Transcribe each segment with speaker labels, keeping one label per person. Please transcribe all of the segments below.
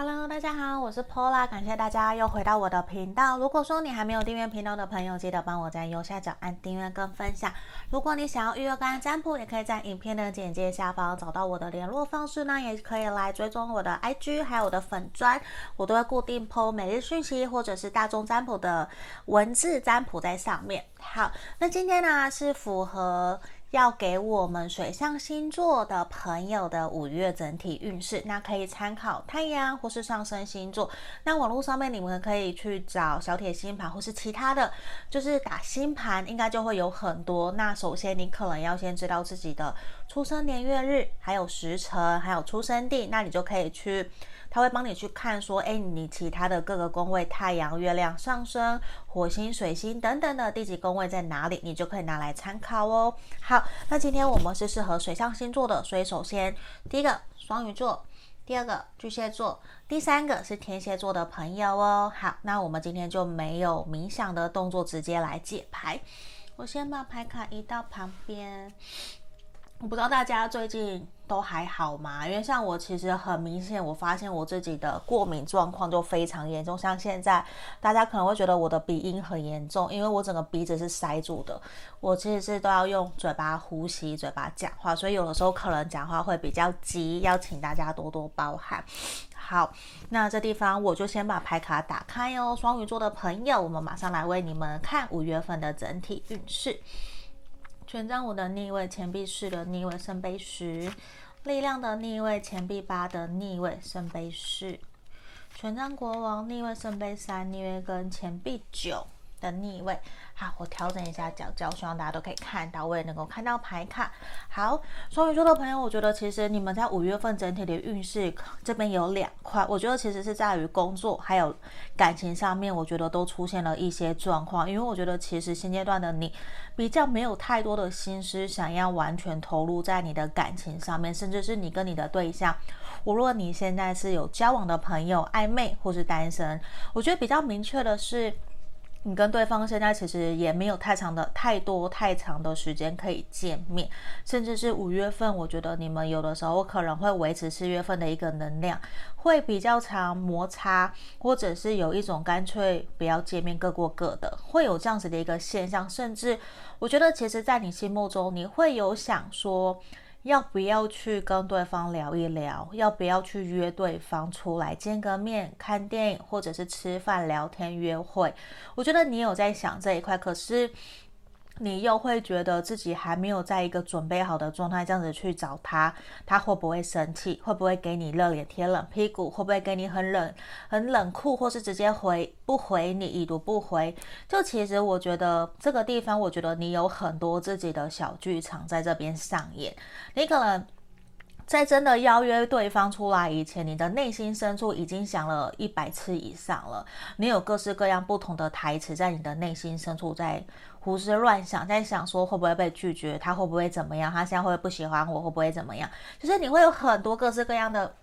Speaker 1: Hello，大家好，我是 Pola，感谢大家又回到我的频道。如果说你还没有订阅频道的朋友，记得帮我在右下角按订阅跟分享。如果你想要预约个案占卜，也可以在影片的简介下方找到我的联络方式呢，也可以来追踪我的 IG，还有我的粉专，我都会固定 po 每日讯息或者是大众占卜的文字占卜在上面。好，那今天呢是符合。要给我们水象星座的朋友的五月整体运势，那可以参考太阳或是上升星座。那网络上面你们可以去找小铁星盘或是其他的，就是打星盘，应该就会有很多。那首先你可能要先知道自己的出生年月日，还有时辰，还有出生地，那你就可以去。他会帮你去看，说，哎，你其他的各个宫位，太阳、月亮、上升、火星、水星等等的地级宫位在哪里，你就可以拿来参考哦。好，那今天我们是适合水象星座的，所以首先第一个双鱼座，第二个巨蟹座，第三个是天蝎座的朋友哦。好，那我们今天就没有冥想的动作，直接来解牌。我先把牌卡移到旁边。我不知道大家最近都还好吗？因为像我，其实很明显，我发现我自己的过敏状况就非常严重。像现在，大家可能会觉得我的鼻音很严重，因为我整个鼻子是塞住的。我其实是都要用嘴巴呼吸、嘴巴讲话，所以有的时候可能讲话会比较急，要请大家多多包涵。好，那这地方我就先把牌卡打开哟。双鱼座的朋友，我们马上来为你们看五月份的整体运势。权杖五的逆位，钱币四的逆位，圣杯十，力量的逆位，钱币八的逆位，圣杯四，权杖国王逆位，圣杯三逆位跟钱币九的逆位。好，我调整一下角角，希望大家都可以看到，我也能够看到牌卡。好，双鱼座的朋友，我觉得其实你们在五月份整体的运势这边有两块，我觉得其实是在于工作还有感情上面，我觉得都出现了一些状况。因为我觉得其实现阶段的你比较没有太多的心思想要完全投入在你的感情上面，甚至是你跟你的对象，无论你现在是有交往的朋友、暧昧或是单身，我觉得比较明确的是。你跟对方现在其实也没有太长的、太多、太长的时间可以见面，甚至是五月份，我觉得你们有的时候可能会维持四月份的一个能量，会比较长摩擦，或者是有一种干脆不要见面，各过各的，会有这样子的一个现象。甚至我觉得，其实，在你心目中，你会有想说。要不要去跟对方聊一聊？要不要去约对方出来见个面、看电影，或者是吃饭、聊天、约会？我觉得你有在想这一块，可是。你又会觉得自己还没有在一个准备好的状态，这样子去找他，他会不会生气？会不会给你热脸贴冷屁股？会不会给你很冷、很冷酷，或是直接回不回你，已读不回？就其实我觉得这个地方，我觉得你有很多自己的小剧场在这边上演，你可能。在真的邀约对方出来以前，你的内心深处已经想了一百次以上了。你有各式各样不同的台词在你的内心深处在胡思乱想，在想说会不会被拒绝，他会不会怎么样，他现在会不会不喜欢我，会不会怎么样？就是你会有很多各式各样的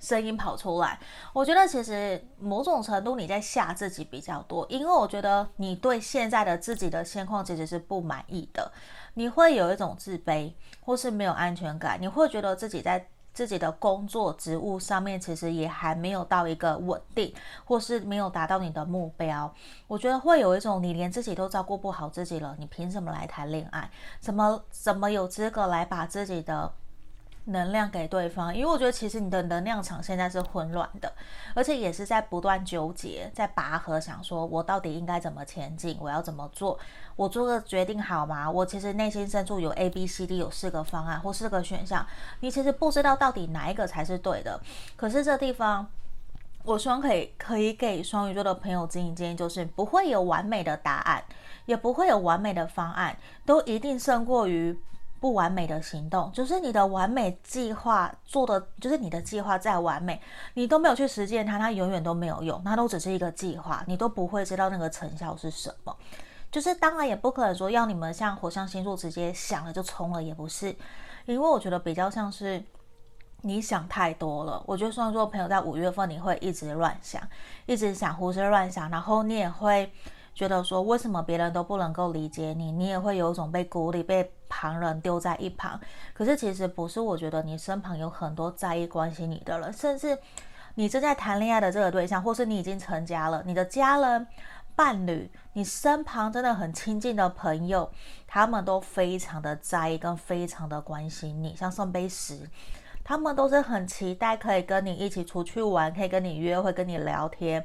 Speaker 1: 声音跑出来。我觉得其实某种程度你在吓自己比较多，因为我觉得你对现在的自己的现况其实是不满意的。你会有一种自卑，或是没有安全感。你会觉得自己在自己的工作职务上面，其实也还没有到一个稳定，或是没有达到你的目标。我觉得会有一种，你连自己都照顾不好自己了，你凭什么来谈恋爱？怎么怎么有资格来把自己的能量给对方，因为我觉得其实你的能量场现在是混乱的，而且也是在不断纠结，在拔河，想说我到底应该怎么前进，我要怎么做，我做个决定好吗？我其实内心深处有 A、B、C、D 有四个方案或四个选项，你其实不知道到底哪一个才是对的。可是这地方，我希望可以可以给双鱼座的朋友指引建议，就是不会有完美的答案，也不会有完美的方案，都一定胜过于。不完美的行动，就是你的完美计划做的，就是你的计划再完美，你都没有去实践它，它永远都没有用，它都只是一个计划，你都不会知道那个成效是什么。就是当然也不可能说要你们像火象星座直接想了就冲了，也不是，因为我觉得比较像是你想太多了。我觉得双鱼座朋友在五月份你会一直乱想，一直想胡思乱想，然后你也会。觉得说，为什么别人都不能够理解你，你也会有一种被孤立、被旁人丢在一旁。可是其实不是，我觉得你身旁有很多在意、关心你的人，甚至你正在谈恋爱的这个对象，或是你已经成家了，你的家人、伴侣，你身旁真的很亲近的朋友，他们都非常的在意跟非常的关心你。像圣杯十，他们都是很期待可以跟你一起出去玩，可以跟你约会，跟你聊天。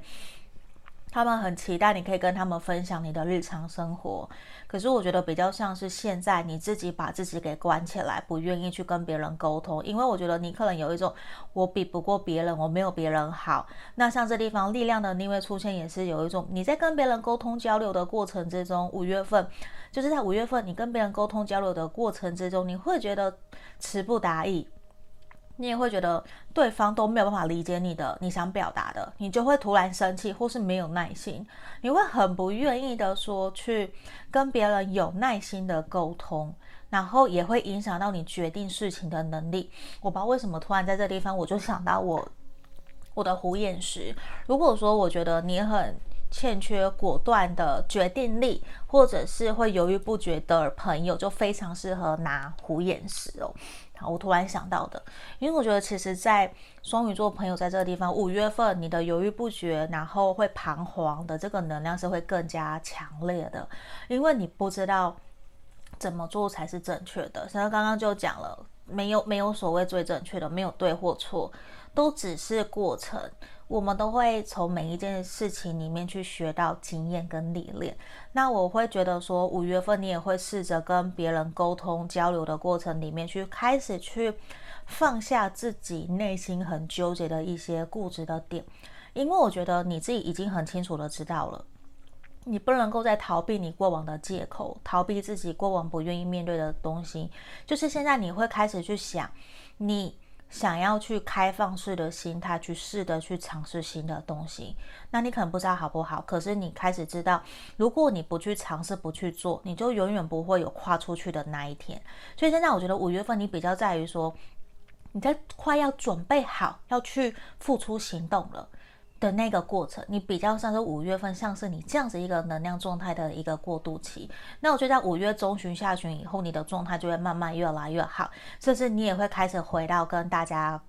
Speaker 1: 他们很期待你可以跟他们分享你的日常生活，可是我觉得比较像是现在你自己把自己给关起来，不愿意去跟别人沟通，因为我觉得你可能有一种我比不过别人，我没有别人好。那像这地方力量的逆位出现，也是有一种你在跟别人沟通交流的过程之中，五月份就是在五月份你跟别人沟通交流的过程之中，你会觉得词不达意。你也会觉得对方都没有办法理解你的，你想表达的，你就会突然生气，或是没有耐心，你会很不愿意的说去跟别人有耐心的沟通，然后也会影响到你决定事情的能力。我不知道为什么突然在这地方，我就想到我我的虎眼石。如果说我觉得你很欠缺果断的决定力，或者是会犹豫不决的朋友，就非常适合拿虎眼石哦。我突然想到的，因为我觉得其实，在双鱼座朋友在这个地方，五月份你的犹豫不决，然后会彷徨的这个能量是会更加强烈的，因为你不知道怎么做才是正确的。所以刚刚就讲了，没有没有所谓最正确的，没有对或错，都只是过程。我们都会从每一件事情里面去学到经验跟历练。那我会觉得说，五月份你也会试着跟别人沟通交流的过程里面，去开始去放下自己内心很纠结的一些固执的点，因为我觉得你自己已经很清楚的知道了，你不能够再逃避你过往的借口，逃避自己过往不愿意面对的东西。就是现在你会开始去想你。想要去开放式的心态去试着去尝试新的东西，那你可能不知道好不好，可是你开始知道，如果你不去尝试、不去做，你就永远不会有跨出去的那一天。所以现在我觉得五月份你比较在于说，你在快要准备好要去付出行动了。的那个过程，你比较像是五月份，像是你这样子一个能量状态的一个过渡期。那我觉得在五月中旬、下旬以后，你的状态就会慢慢越来越好，甚至你也会开始回到跟大家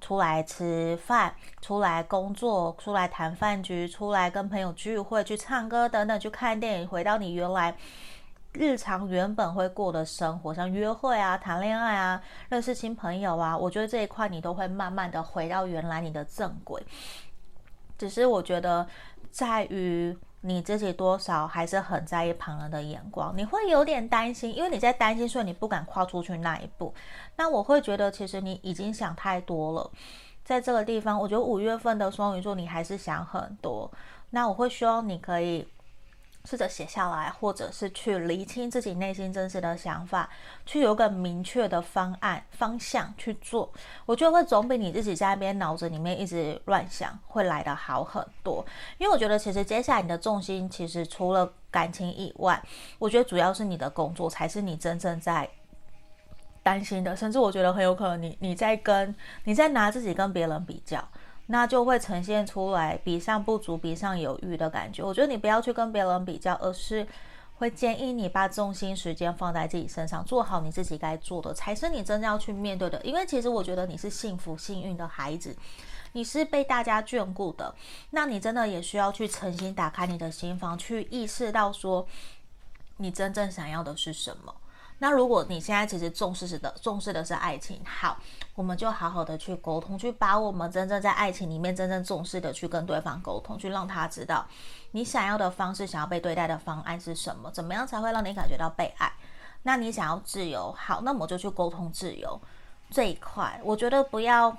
Speaker 1: 出来吃饭、出来工作、出来谈饭局、出来跟朋友聚会、去唱歌等等、去看电影，回到你原来日常原本会过的生活，像约会啊、谈恋爱啊、认识新朋友啊，我觉得这一块你都会慢慢的回到原来你的正轨。只是我觉得，在于你自己多少还是很在意旁人的眼光，你会有点担心，因为你在担心，所以你不敢跨出去那一步。那我会觉得，其实你已经想太多了，在这个地方，我觉得五月份的双鱼座你还是想很多。那我会希望你可以。试着写下来，或者是去厘清自己内心真实的想法，去有个明确的方案方向去做，我觉得会总比你自己在那边脑子里面一直乱想会来得好很多。因为我觉得其实接下来你的重心其实除了感情以外，我觉得主要是你的工作才是你真正在担心的，甚至我觉得很有可能你你在跟你在拿自己跟别人比较。那就会呈现出来比上不足，比上有余的感觉。我觉得你不要去跟别人比较，而是会建议你把重心时间放在自己身上，做好你自己该做的，才是你真正要去面对的。因为其实我觉得你是幸福幸运的孩子，你是被大家眷顾的。那你真的也需要去诚心打开你的心房，去意识到说你真正想要的是什么。那如果你现在其实重视的重视的是爱情，好，我们就好好的去沟通，去把我们真正在爱情里面真正重视的去跟对方沟通，去让他知道你想要的方式，想要被对待的方案是什么，怎么样才会让你感觉到被爱？那你想要自由，好，那么就去沟通自由这一块。我觉得不要，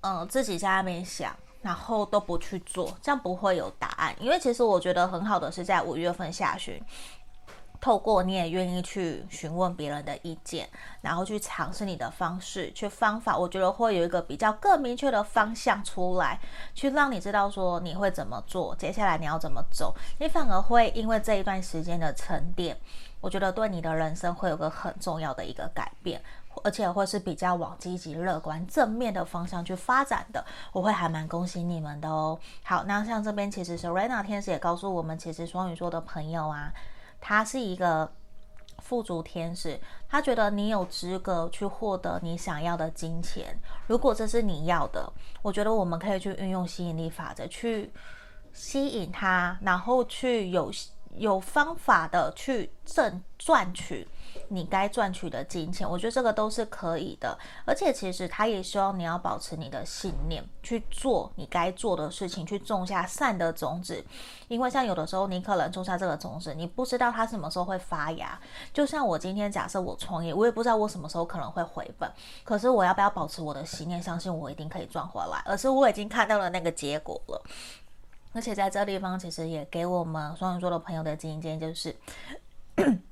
Speaker 1: 嗯、自己在那边想，然后都不去做，这样不会有答案。因为其实我觉得很好的是在五月份下旬。透过你也愿意去询问别人的意见，然后去尝试你的方式、去方法，我觉得会有一个比较更明确的方向出来，去让你知道说你会怎么做，接下来你要怎么走，你反而会因为这一段时间的沉淀，我觉得对你的人生会有个很重要的一个改变，而且会是比较往积极、乐观、正面的方向去发展的，我会还蛮恭喜你们的哦。好，那像这边其实是 Serena 天使也告诉我们，其实双鱼座的朋友啊。他是一个富足天使，他觉得你有资格去获得你想要的金钱。如果这是你要的，我觉得我们可以去运用吸引力法则去吸引他，然后去有有方法的去挣赚取。你该赚取的金钱，我觉得这个都是可以的，而且其实他也希望你要保持你的信念，去做你该做的事情，去种下善的种子。因为像有的时候，你可能种下这个种子，你不知道它什么时候会发芽。就像我今天假设我创业，我也不知道我什么时候可能会回本，可是我要不要保持我的信念，相信我一定可以赚回来？而是我已经看到了那个结果了。而且在这地方，其实也给我们双鱼座的朋友的建议就是。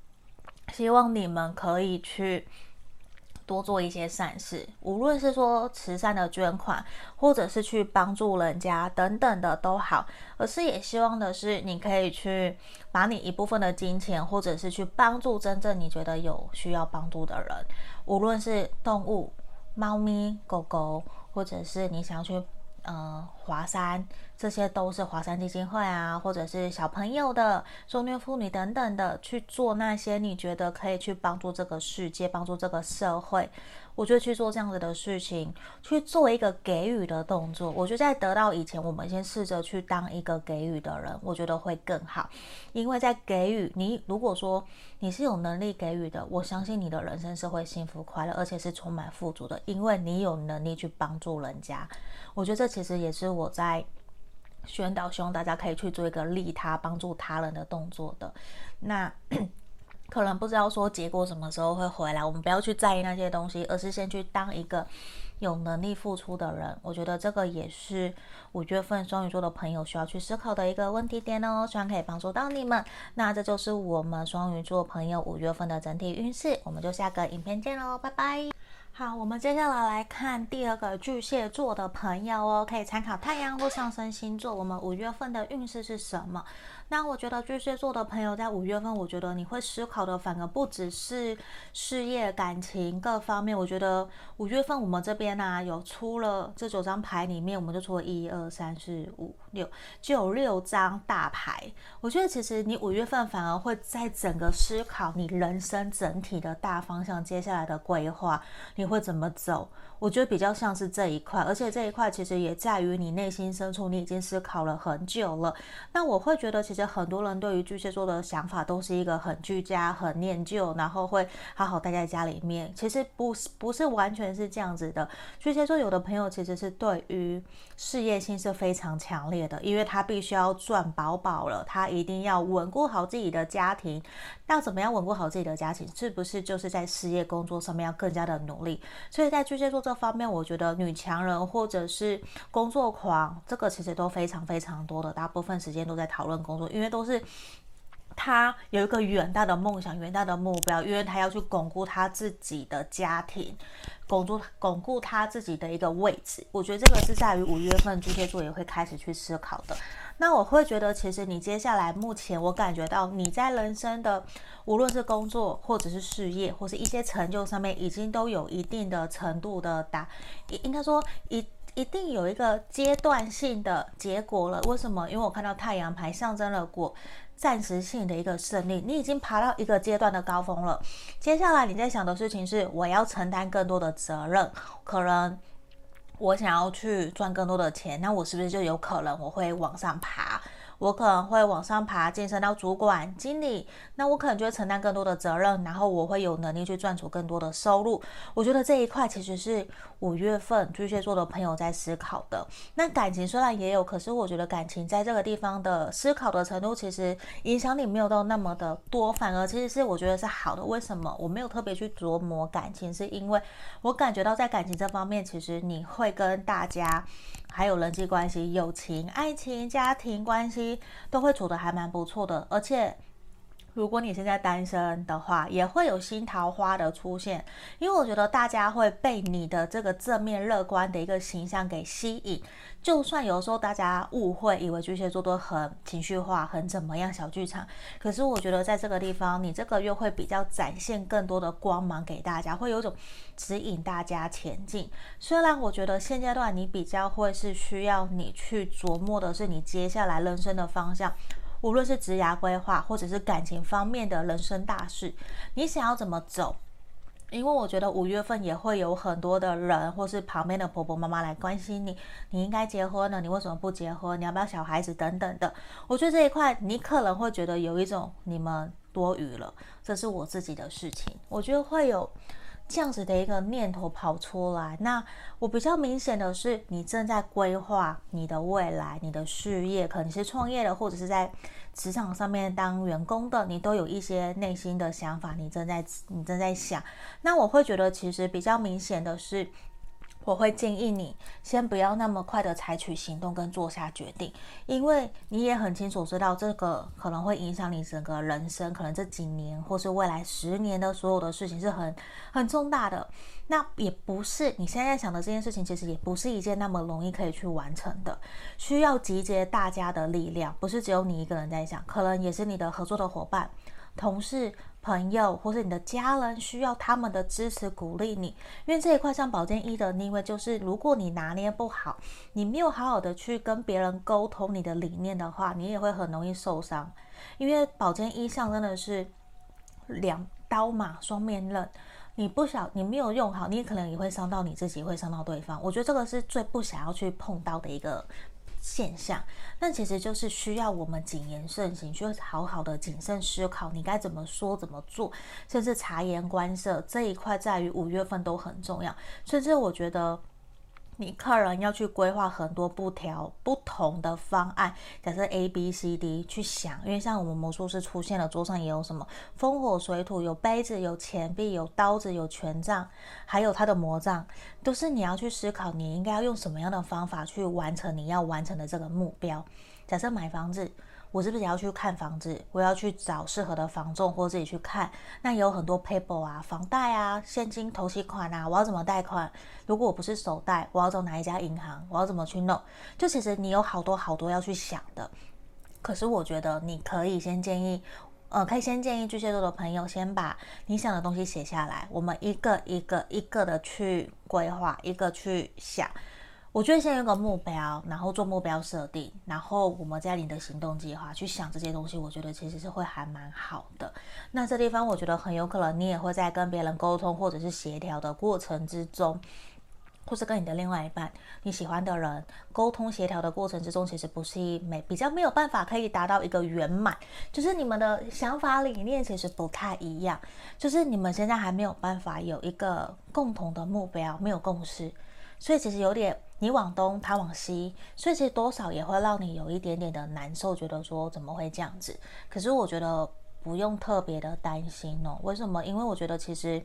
Speaker 1: 希望你们可以去多做一些善事，无论是说慈善的捐款，或者是去帮助人家等等的都好。而是也希望的是，你可以去把你一部分的金钱，或者是去帮助真正你觉得有需要帮助的人，无论是动物、猫咪、狗狗，或者是你想要去。呃，华山，这些都是华山基金会啊，或者是小朋友的受虐妇女等等的，去做那些你觉得可以去帮助这个世界、帮助这个社会。我觉得去做这样子的事情，去做一个给予的动作。我觉得在得到以前，我们先试着去当一个给予的人，我觉得会更好。因为在给予你，如果说你是有能力给予的，我相信你的人生是会幸福快乐，而且是充满富足的，因为你有能力去帮助人家。我觉得这其实也是我在宣导，希望大家可以去做一个利他、帮助他人的动作的。那。可能不知道说结果什么时候会回来，我们不要去在意那些东西，而是先去当一个有能力付出的人。我觉得这个也是五月份双鱼座的朋友需要去思考的一个问题点哦，希望可以帮助到你们。那这就是我们双鱼座朋友五月份的整体运势，我们就下个影片见喽，拜拜。好，我们接下来来看第二个巨蟹座的朋友哦，可以参考太阳或上升星座，我们五月份的运势是什么？那我觉得巨蟹座的朋友在五月份，我觉得你会思考的反而不只是事业、感情各方面。我觉得五月份我们这边呢、有出了这九张牌里面，我们就出了一二三四五六，就有六张大牌。我觉得其实你五月份反而会在整个思考你人生整体的大方向，接下来的规划，你会怎么走？我觉得比较像是这一块，而且这一块其实也在于你内心深处，你已经思考了很久了。那我会觉得，其实很多人对于巨蟹座的想法都是一个很居家、很念旧，然后会好好待在家里面。其实不是，不是完全是这样子的。巨蟹座有的朋友其实是对于事业心是非常强烈的，因为他必须要赚饱饱了，他一定要稳固好自己的家庭。要怎么样稳固好自己的家庭？是不是就是在事业工作上面要更加的努力？所以在巨蟹座这。方面，我觉得女强人或者是工作狂，这个其实都非常非常多的，大部分时间都在讨论工作，因为都是他有一个远大的梦想、远大的目标，因为他要去巩固他自己的家庭，巩固巩固他自己的一个位置。我觉得这个是在于五月份巨蟹座也会开始去思考的。那我会觉得，其实你接下来目前我感觉到你在人生的无论是工作或者是事业或是一些成就上面，已经都有一定的程度的达，应该说一一定有一个阶段性的结果了。为什么？因为我看到太阳牌象征了过暂时性的一个胜利，你已经爬到一个阶段的高峰了。接下来你在想的事情是，我要承担更多的责任，可能。我想要去赚更多的钱，那我是不是就有可能我会往上爬？我可能会往上爬，晋升到主管、经理，那我可能就会承担更多的责任，然后我会有能力去赚取更多的收入。我觉得这一块其实是五月份巨蟹座的朋友在思考的。那感情虽然也有，可是我觉得感情在这个地方的思考的程度，其实影响力没有到那么的多，反而其实是我觉得是好的。为什么我没有特别去琢磨感情？是因为我感觉到在感情这方面，其实你会跟大家。还有人际关系、友情、爱情、家庭关系都会处得还蛮不错的，而且。如果你现在单身的话，也会有新桃花的出现，因为我觉得大家会被你的这个正面乐观的一个形象给吸引。就算有时候大家误会，以为巨蟹座都很情绪化、很怎么样小剧场，可是我觉得在这个地方，你这个月会比较展现更多的光芒给大家，会有种指引大家前进。虽然我觉得现阶段你比较会是需要你去琢磨的是你接下来人生的方向。无论是职涯规划，或者是感情方面的人生大事，你想要怎么走？因为我觉得五月份也会有很多的人，或是旁边的婆婆妈妈来关心你，你应该结婚了，你为什么不结婚？你要不要小孩子等等的。我觉得这一块你可能会觉得有一种你们多余了，这是我自己的事情。我觉得会有。这样子的一个念头跑出来，那我比较明显的是，你正在规划你的未来，你的事业，可能是创业的，或者是在职场上面当员工的，你都有一些内心的想法，你正在你正在想。那我会觉得，其实比较明显的是。我会建议你先不要那么快的采取行动跟做下决定，因为你也很清楚知道这个可能会影响你整个人生，可能这几年或是未来十年的所有的事情是很很重大的。那也不是你现在想的这件事情，其实也不是一件那么容易可以去完成的，需要集结大家的力量，不是只有你一个人在想，可能也是你的合作的伙伴。同事、朋友或是你的家人需要他们的支持鼓励你，因为这一块像保健医的逆位，就是如果你拿捏不好，你没有好好的去跟别人沟通你的理念的话，你也会很容易受伤。因为保健医象征的是两刀嘛，双面刃，你不想你没有用好，你可能也会伤到你自己，会伤到对方。我觉得这个是最不想要去碰到的一个。现象，那其实就是需要我们谨言慎行，需要好好的谨慎思考，你该怎么说怎么做，甚至察言观色这一块，在于五月份都很重要。甚至我觉得。你客人要去规划很多不条不同的方案，假设 A B C D 去想，因为像我们魔术师出现了，桌上也有什么风火水土，有杯子，有钱币，有刀子，有权杖，还有他的魔杖，都是你要去思考，你应该要用什么样的方法去完成你要完成的这个目标。假设买房子。我是不是也要去看房子？我要去找适合的房仲，或自己去看。那也有很多 paper 啊，房贷啊，现金投期款啊，我要怎么贷款？如果我不是首贷，我要找哪一家银行？我要怎么去弄？就其实你有好多好多要去想的。可是我觉得你可以先建议，呃，可以先建议巨蟹座的朋友，先把你想的东西写下来，我们一个一个一个的去规划，一个去想。我觉得先有个目标，然后做目标设定，然后我们在你的行动计划去想这些东西，我觉得其实是会还蛮好的。那这地方我觉得很有可能你也会在跟别人沟通或者是协调的过程之中，或是跟你的另外一半你喜欢的人沟通协调的过程之中，其实不是没比较没有办法可以达到一个圆满，就是你们的想法理念其实不太一样，就是你们现在还没有办法有一个共同的目标，没有共识。所以其实有点你往东，他往西，所以其实多少也会让你有一点点的难受，觉得说怎么会这样子？可是我觉得不用特别的担心哦。为什么？因为我觉得其实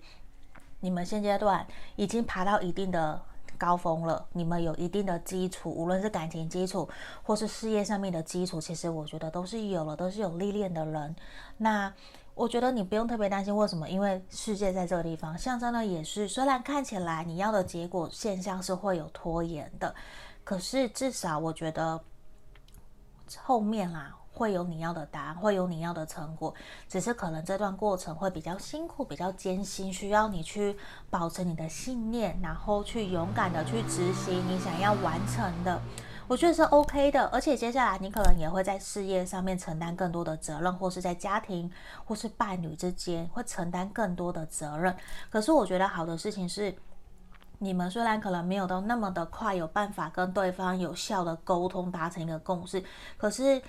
Speaker 1: 你们现阶段已经爬到一定的高峰了，你们有一定的基础，无论是感情基础或是事业上面的基础，其实我觉得都是有了，都是有历练的人。那。我觉得你不用特别担心，为什么？因为世界在这个地方，象征的也是，虽然看起来你要的结果现象是会有拖延的，可是至少我觉得后面啦会有你要的答案，会有你要的成果，只是可能这段过程会比较辛苦，比较艰辛，需要你去保持你的信念，然后去勇敢的去执行你想要完成的。我觉得是 OK 的，而且接下来你可能也会在事业上面承担更多的责任，或是在家庭或是伴侣之间会承担更多的责任。可是我觉得好的事情是，你们虽然可能没有到那么的快有办法跟对方有效的沟通，达成一个共识，可是。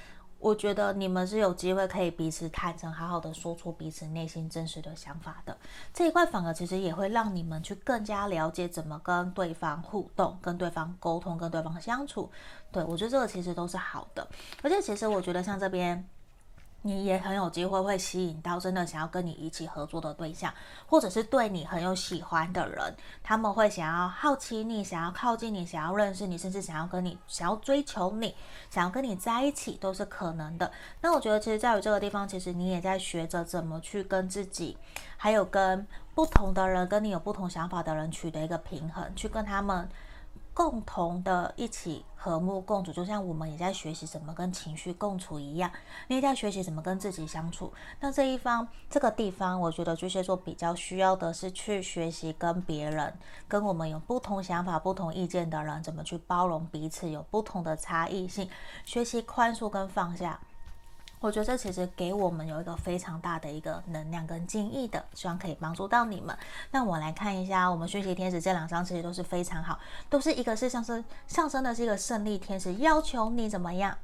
Speaker 1: 我觉得你们是有机会可以彼此坦诚，好好的说出彼此内心真实的想法的。这一块反而其实也会让你们去更加了解怎么跟对方互动、跟对方沟通、跟对方相处。对，我觉得这个其实都是好的。而且其实我觉得像这边。你也很有机会会吸引到真的想要跟你一起合作的对象，或者是对你很有喜欢的人，他们会想要好奇你，想要靠近你，想要认识你，甚至想要跟你，想要追求你，想要跟你在一起，都是可能的。那我觉得，其实在于这个地方，其实你也在学着怎么去跟自己，还有跟不同的人，跟你有不同想法的人取得一个平衡，去跟他们。共同的一起和睦共处，就像我们也在学习怎么跟情绪共处一样，你也在学习怎么跟自己相处。那这一方这个地方，我觉得巨蟹座比较需要的是去学习跟别人，跟我们有不同想法、不同意见的人，怎么去包容彼此有不同的差异性，学习宽恕跟放下。我觉得这其实给我们有一个非常大的一个能量跟建议的，希望可以帮助到你们。那我来看一下，我们讯息天使这两张其实都是非常好，都是一个是象征象征的是一个胜利天使，要求你怎么样？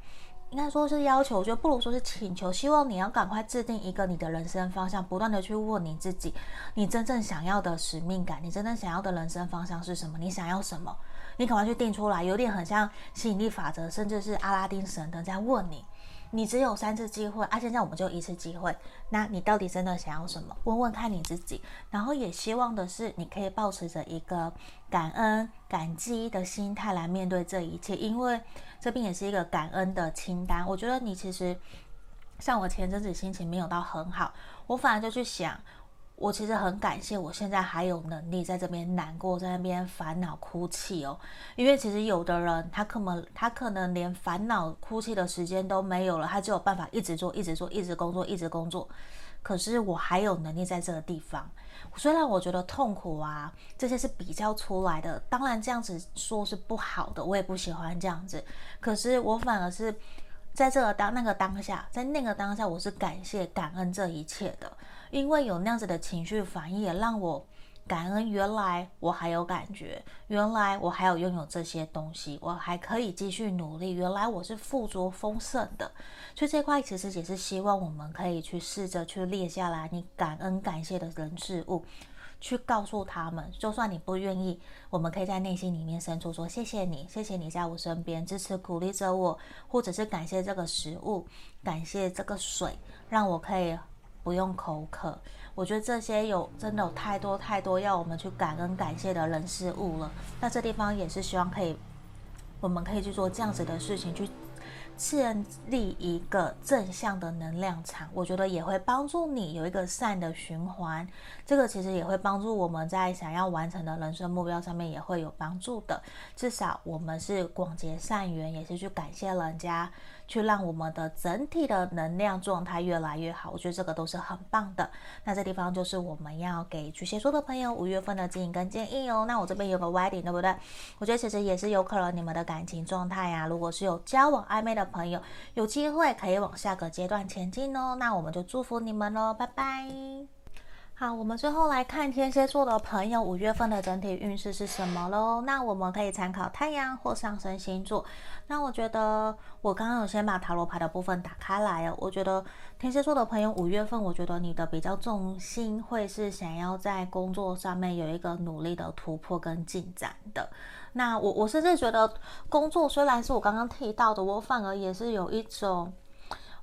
Speaker 1: 应该说是要求，我觉得不如说是请求，希望你要赶快制定一个你的人生方向，不断的去问你自己，你真正想要的使命感，你真正想要的人生方向是什么？你想要什么？你赶快去定出来，有点很像吸引力法则，甚至是阿拉丁神灯在问你。你只有三次机会，啊，现在我们就一次机会。那你到底真的想要什么？问问看你自己。然后也希望的是，你可以保持着一个感恩、感激的心态来面对这一切，因为这边也是一个感恩的清单。我觉得你其实像我前阵子心情没有到很好，我反而就去想。我其实很感谢，我现在还有能力在这边难过，在那边烦恼哭泣哦。因为其实有的人，他可能他可能连烦恼哭泣的时间都没有了，他只有办法一直做，一直做，一直工作，一直工作。可是我还有能力在这个地方，虽然我觉得痛苦啊，这些是比较出来的。当然这样子说是不好的，我也不喜欢这样子。可是我反而是在这个当那个当下，在那个当下，我是感谢感恩这一切的。因为有那样子的情绪反应，也让我感恩。原来我还有感觉，原来我还有拥有这些东西，我还可以继续努力。原来我是富足丰盛的，所以这块其实也是希望我们可以去试着去列下来，你感恩感谢的人事物，去告诉他们。就算你不愿意，我们可以在内心里面深处说：谢谢你，谢谢你在我身边支持鼓励着我，或者是感谢这个食物，感谢这个水，让我可以。不用口渴，我觉得这些有真的有太多太多要我们去感恩感谢的人事物了。那这地方也是希望可以，我们可以去做这样子的事情，去建立一个正向的能量场。我觉得也会帮助你有一个善的循环。这个其实也会帮助我们在想要完成的人生目标上面也会有帮助的。至少我们是广结善缘，也是去感谢人家。去让我们的整体的能量状态越来越好，我觉得这个都是很棒的。那这地方就是我们要给巨蟹座的朋友五月份的指引跟建议哦。那我这边有个 wedding，对不对？我觉得其实也是有可能你们的感情状态呀、啊，如果是有交往暧昧的朋友，有机会可以往下个阶段前进哦。那我们就祝福你们喽，拜拜。好，我们最后来看天蝎座的朋友五月份的整体运势是什么喽？那我们可以参考太阳或上升星座。那我觉得我刚刚有先把塔罗牌的部分打开来哦。我觉得天蝎座的朋友五月份，我觉得你的比较重心会是想要在工作上面有一个努力的突破跟进展的。那我我甚至觉得工作虽然是我刚刚提到的，我反而也是有一种。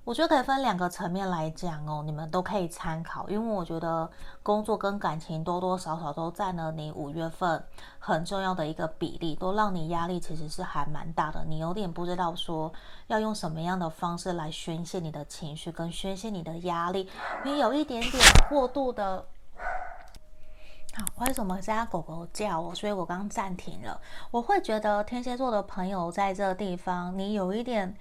Speaker 1: 我觉得可以分两个层面来讲哦，你们都可以参考，因为我觉得工作跟感情多多少少都占了你五月份很重要的一个比例，都让你压力其实是还蛮大的，你有点不知道说要用什么样的方式来宣泄你的情绪跟宣泄你的压力，你有一点点过度的。好，为什么现在狗狗叫我？所以我刚暂停了。我会觉得天蝎座的朋友在这个地方，你有一点。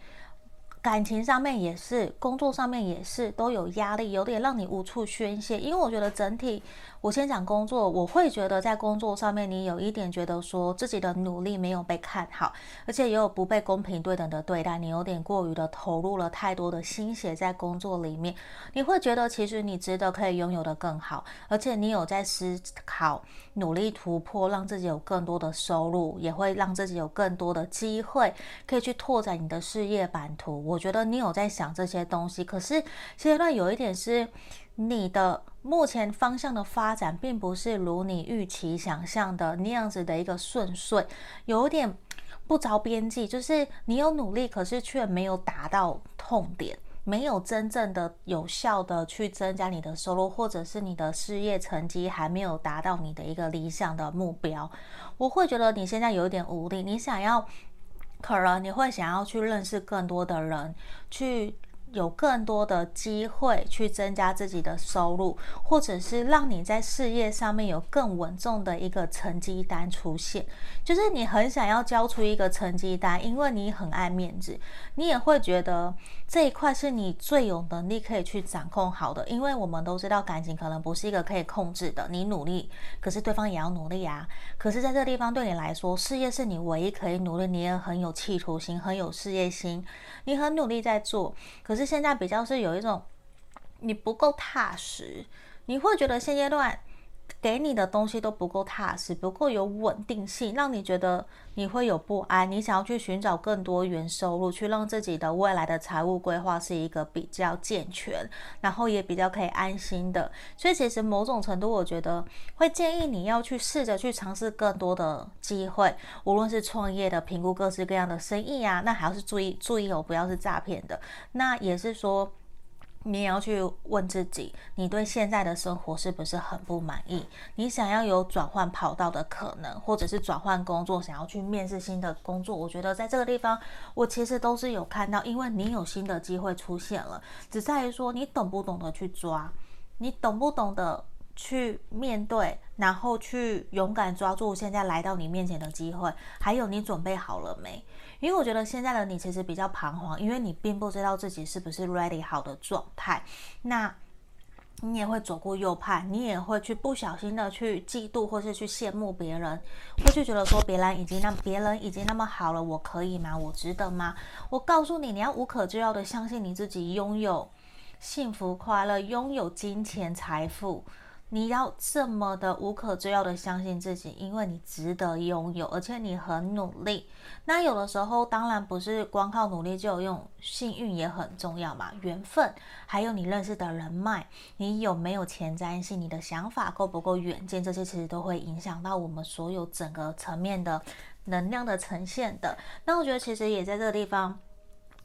Speaker 1: 感情上面也是，工作上面也是，都有压力，有点让你无处宣泄。因为我觉得整体，我先讲工作，我会觉得在工作上面，你有一点觉得说自己的努力没有被看好，而且也有不被公平对等的对待，你有点过于的投入了太多的心血在工作里面，你会觉得其实你值得可以拥有的更好，而且你有在思考努力突破，让自己有更多的收入，也会让自己有更多的机会可以去拓展你的事业版图。我觉得你有在想这些东西，可是现在有一点是你的目前方向的发展，并不是如你预期想象的那样子的一个顺遂，有点不着边际。就是你有努力，可是却没有达到痛点，没有真正的有效的去增加你的收入，或者是你的事业成绩还没有达到你的一个理想的目标。我会觉得你现在有点无力，你想要。可能你会想要去认识更多的人，去。有更多的机会去增加自己的收入，或者是让你在事业上面有更稳重的一个成绩单出现。就是你很想要交出一个成绩单，因为你很爱面子，你也会觉得这一块是你最有能力可以去掌控好的。因为我们都知道感情可能不是一个可以控制的，你努力，可是对方也要努力啊。可是在这个地方对你来说，事业是你唯一可以努力，你也很有企图心，很有事业心，你很努力在做，可是。是现在比较是有一种你不够踏实，你会觉得现阶段。给你的东西都不够踏实，不够有稳定性，让你觉得你会有不安。你想要去寻找更多元收入，去让自己的未来的财务规划是一个比较健全，然后也比较可以安心的。所以其实某种程度，我觉得会建议你要去试着去尝试更多的机会，无论是创业的、评估各式各样的生意啊，那还要是注意注意哦，不要是诈骗的。那也是说。你也要去问自己，你对现在的生活是不是很不满意？你想要有转换跑道的可能，或者是转换工作，想要去面试新的工作。我觉得在这个地方，我其实都是有看到，因为你有新的机会出现了，只在于说你懂不懂得去抓，你懂不懂得。去面对，然后去勇敢抓住现在来到你面前的机会，还有你准备好了没？因为我觉得现在的你其实比较彷徨，因为你并不知道自己是不是 ready 好的状态。那你也会左顾右盼，你也会去不小心的去嫉妒，或是去羡慕别人，会去觉得说别人已经那别人已经那么好了，我可以吗？我值得吗？我告诉你，你要无可救药的相信你自己拥有幸福快乐，拥有金钱财富。你要这么的无可救药的相信自己，因为你值得拥有，而且你很努力。那有的时候当然不是光靠努力就有用，幸运也很重要嘛，缘分，还有你认识的人脉，你有没有前瞻性，你的想法够不够远见，这些其实都会影响到我们所有整个层面的能量的呈现的。那我觉得其实也在这个地方。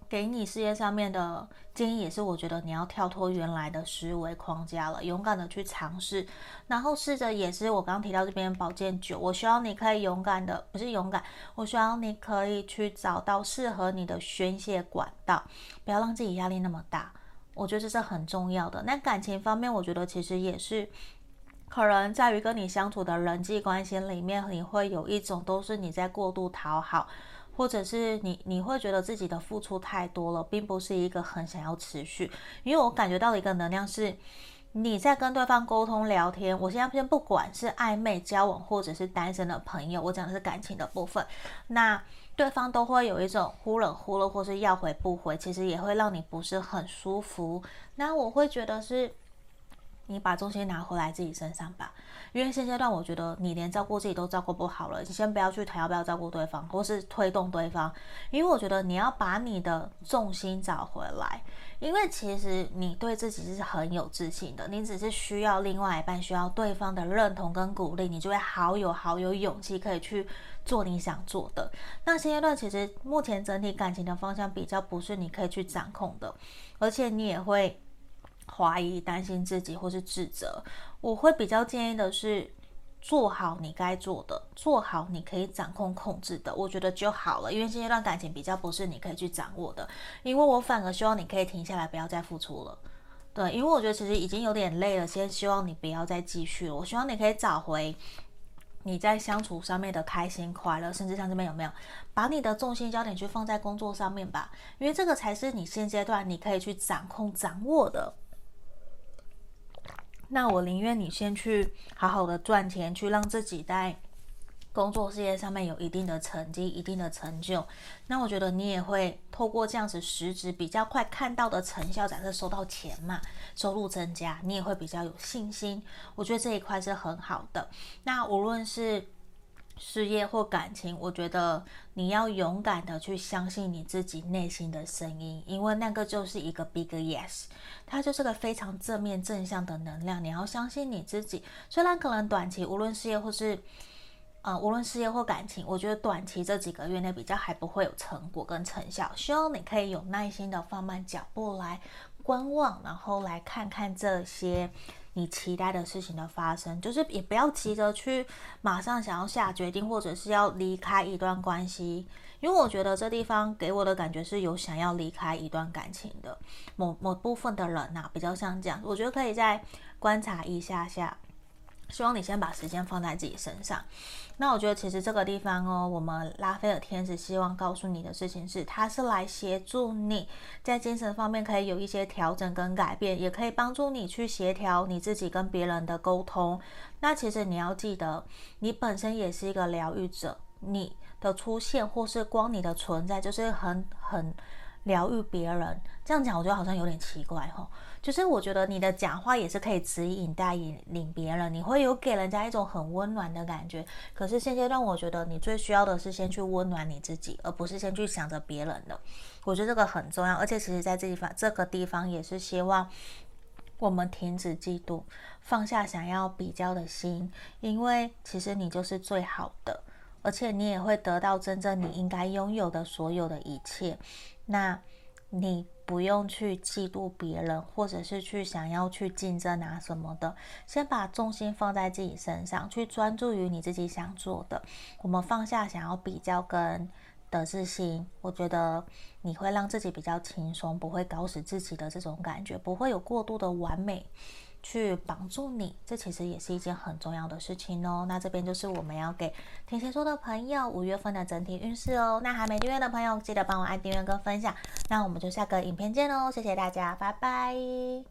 Speaker 1: 给你事业上面的建议也是，我觉得你要跳脱原来的思维框架了，勇敢的去尝试，然后试着也是我刚刚提到这边宝剑九，我希望你可以勇敢的，不是勇敢，我希望你可以去找到适合你的宣泄管道，不要让自己压力那么大，我觉得这是很重要的。那感情方面，我觉得其实也是，可能在于跟你相处的人际关系里面，你会有一种都是你在过度讨好。或者是你你会觉得自己的付出太多了，并不是一个很想要持续。因为我感觉到的一个能量是，你在跟对方沟通聊天。我现在先不管是暧昧交往或者是单身的朋友，我讲的是感情的部分。那对方都会有一种忽冷忽热，或是要回不回，其实也会让你不是很舒服。那我会觉得是。你把重心拿回来自己身上吧，因为现阶段我觉得你连照顾自己都照顾不好了，你先不要去谈要不要照顾对方，或是推动对方，因为我觉得你要把你的重心找回来，因为其实你对自己是很有自信的，你只是需要另外一半需要对方的认同跟鼓励，你就会好有好有勇气可以去做你想做的。那现阶段其实目前整体感情的方向比较不是你可以去掌控的，而且你也会。怀疑、担心自己或是自责，我会比较建议的是，做好你该做的，做好你可以掌控、控制的，我觉得就好了。因为现阶段感情比较不是你可以去掌握的，因为我反而希望你可以停下来，不要再付出了。对，因为我觉得其实已经有点累了，先希望你不要再继续了。我希望你可以找回你在相处上面的开心、快乐，甚至像这边有没有把你的重心焦点去放在工作上面吧？因为这个才是你现阶段你可以去掌控、掌握的。那我宁愿你先去好好的赚钱，去让自己在工作事业上面有一定的成绩、一定的成就。那我觉得你也会透过这样子实质比较快看到的成效，假设收到钱嘛，收入增加，你也会比较有信心。我觉得这一块是很好的。那无论是事业或感情，我觉得你要勇敢的去相信你自己内心的声音，因为那个就是一个 big yes，它就是个非常正面正向的能量。你要相信你自己，虽然可能短期无论事业或是呃无论事业或感情，我觉得短期这几个月内比较还不会有成果跟成效。希望你可以有耐心的放慢脚步来观望，然后来看看这些。你期待的事情的发生，就是也不要急着去马上想要下决定，或者是要离开一段关系，因为我觉得这地方给我的感觉是有想要离开一段感情的某某部分的人呐、比较像这样，我觉得可以再观察一下下。希望你先把时间放在自己身上。那我觉得其实这个地方哦，我们拉斐尔天使希望告诉你的事情是，他是来协助你在精神方面可以有一些调整跟改变，也可以帮助你去协调你自己跟别人的沟通。那其实你要记得，你本身也是一个疗愈者，你的出现或是光你的存在，就是很很。疗愈别人。这样讲，我觉得好像有点奇怪哦。就是我觉得你的讲话也是可以指引带引领别人，你会有给人家一种很温暖的感觉。可是现阶段，我觉得你最需要的是先去温暖你自己，而不是先去想着别人的。我觉得这个很重要，而且其实在这地方这个地方也是希望我们停止嫉妒，放下想要比较的心，因为其实你就是最好的，而且你也会得到真正你应该拥有的所有的一切。那你。不用去嫉妒别人，或者是去想要去竞争啊什么的，先把重心放在自己身上，去专注于你自己想做的。我们放下想要比较跟得自心，我觉得你会让自己比较轻松，不会搞死自己的这种感觉，不会有过度的完美。去帮助你，这其实也是一件很重要的事情哦。那这边就是我们要给天蝎座的朋友五月份的整体运势哦。那还没订阅的朋友，记得帮我按订阅跟分享。那我们就下个影片见喽，谢谢大家，拜拜。